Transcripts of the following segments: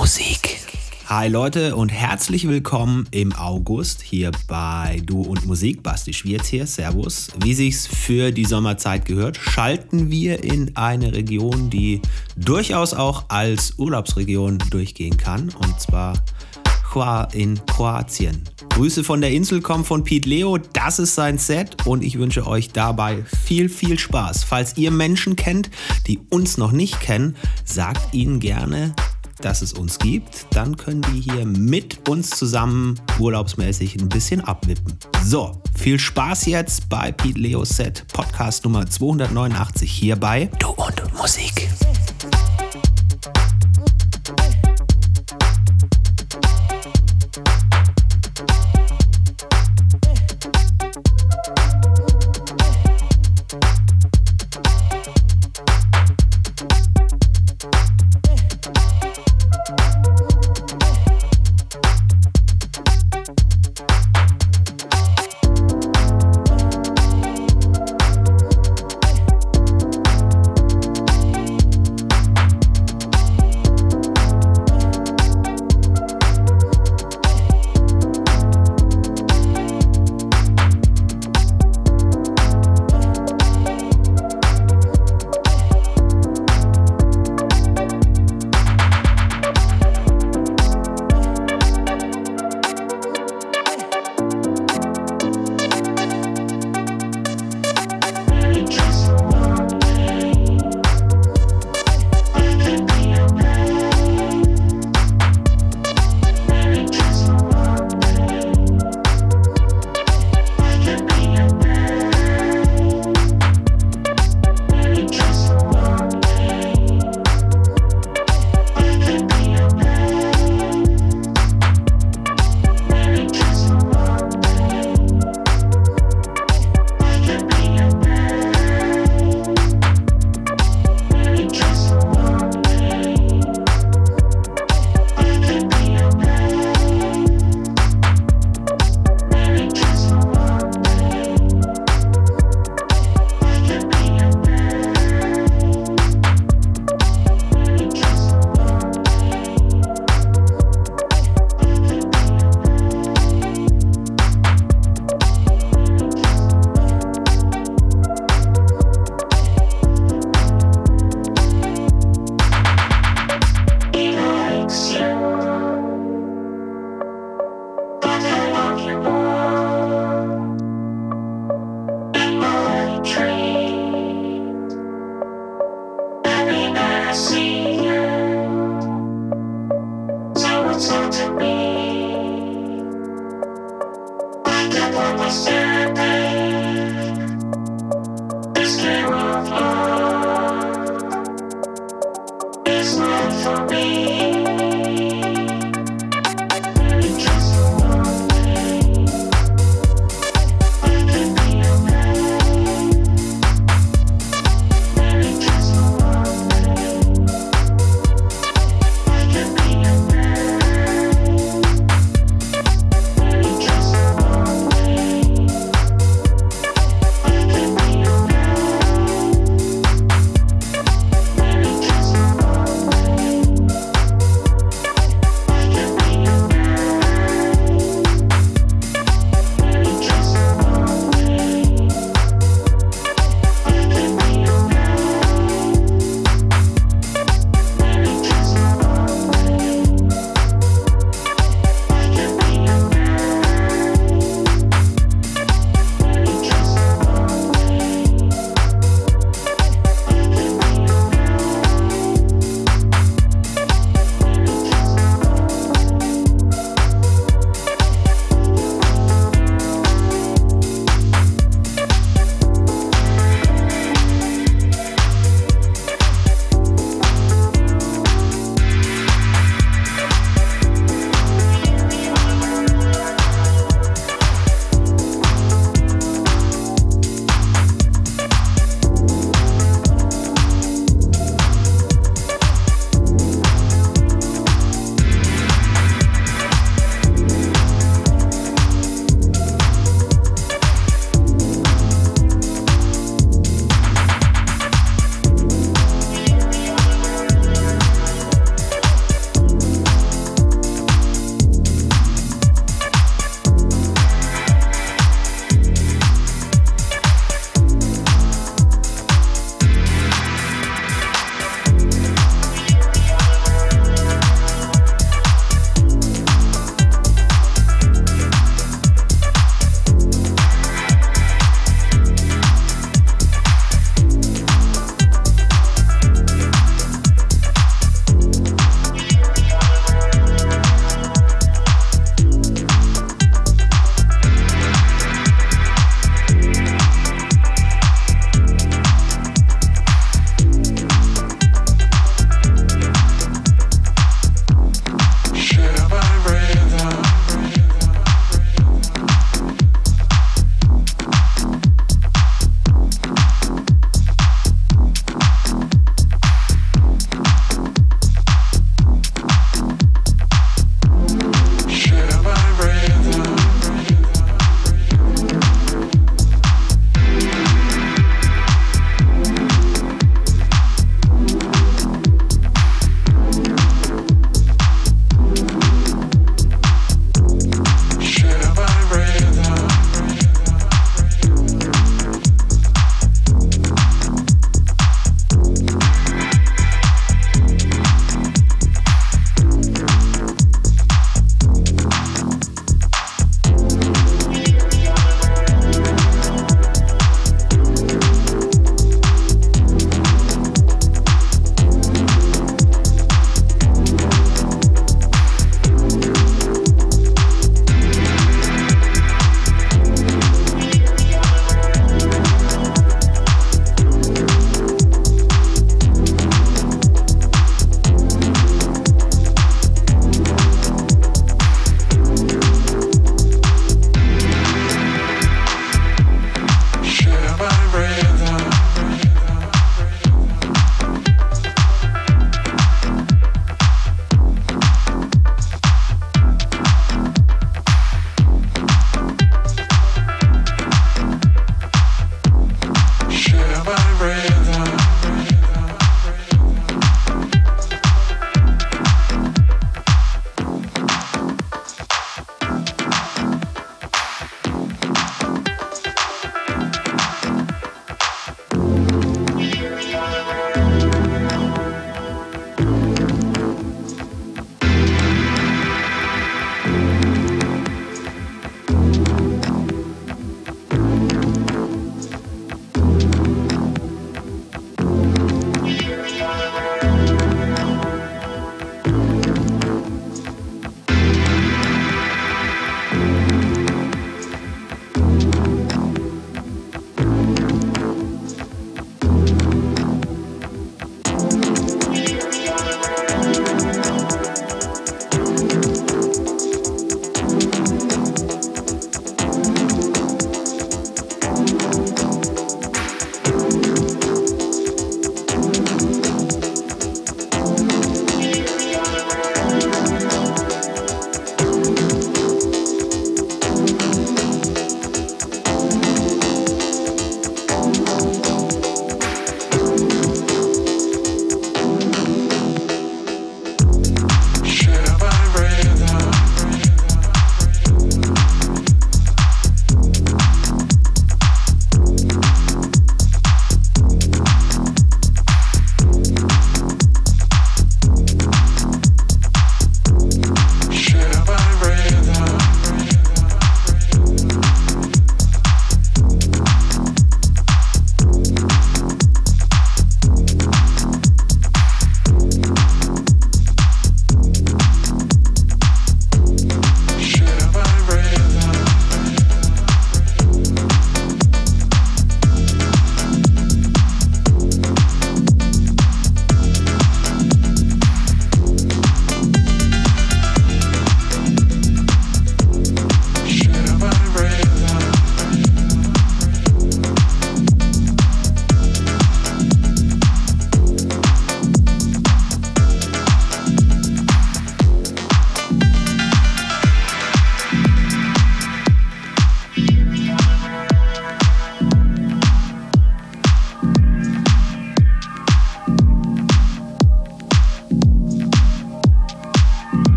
Musik. Hi Leute und herzlich willkommen im August hier bei Du und Musik. Basti Schwierz hier, Servus. Wie sich's für die Sommerzeit gehört, schalten wir in eine Region, die durchaus auch als Urlaubsregion durchgehen kann. Und zwar in Kroatien. Grüße von der Insel kommen von Pete Leo. Das ist sein Set und ich wünsche euch dabei viel, viel Spaß. Falls ihr Menschen kennt, die uns noch nicht kennen, sagt ihnen gerne, dass es uns gibt. Dann können die hier mit uns zusammen urlaubsmäßig ein bisschen abwippen. So, viel Spaß jetzt bei Pete Leo Set Podcast Nummer 289 hierbei. Du und Musik.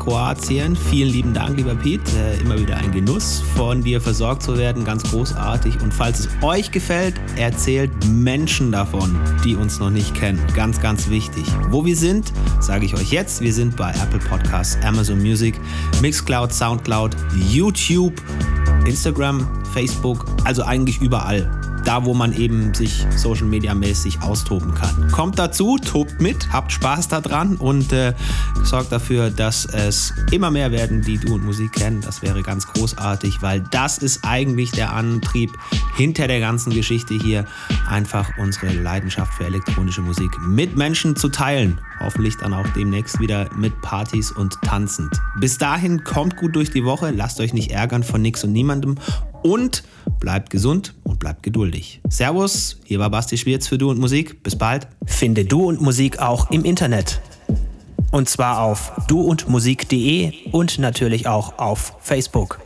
Kroatien. Vielen lieben Dank, lieber Piet. Äh, immer wieder ein Genuss, von dir versorgt zu werden. Ganz großartig. Und falls es euch gefällt, erzählt Menschen davon, die uns noch nicht kennen. Ganz, ganz wichtig. Wo wir sind, sage ich euch jetzt. Wir sind bei Apple Podcasts, Amazon Music, Mixcloud, Soundcloud, YouTube, Instagram, Facebook, also eigentlich überall da wo man eben sich Social Media mäßig austoben kann. Kommt dazu, tobt mit, habt Spaß daran und äh, sorgt dafür, dass es immer mehr werden, die Du und Musik kennen. Das wäre ganz großartig, weil das ist eigentlich der Antrieb hinter der ganzen Geschichte hier, einfach unsere Leidenschaft für elektronische Musik mit Menschen zu teilen. Hoffentlich dann auch demnächst wieder mit Partys und tanzend. Bis dahin kommt gut durch die Woche, lasst euch nicht ärgern von nix und niemandem und bleibt gesund und bleibt geduldig. Servus, hier war Basti Schwierz für Du und Musik. Bis bald. Finde Du und Musik auch im Internet. Und zwar auf duundmusik.de und natürlich auch auf Facebook.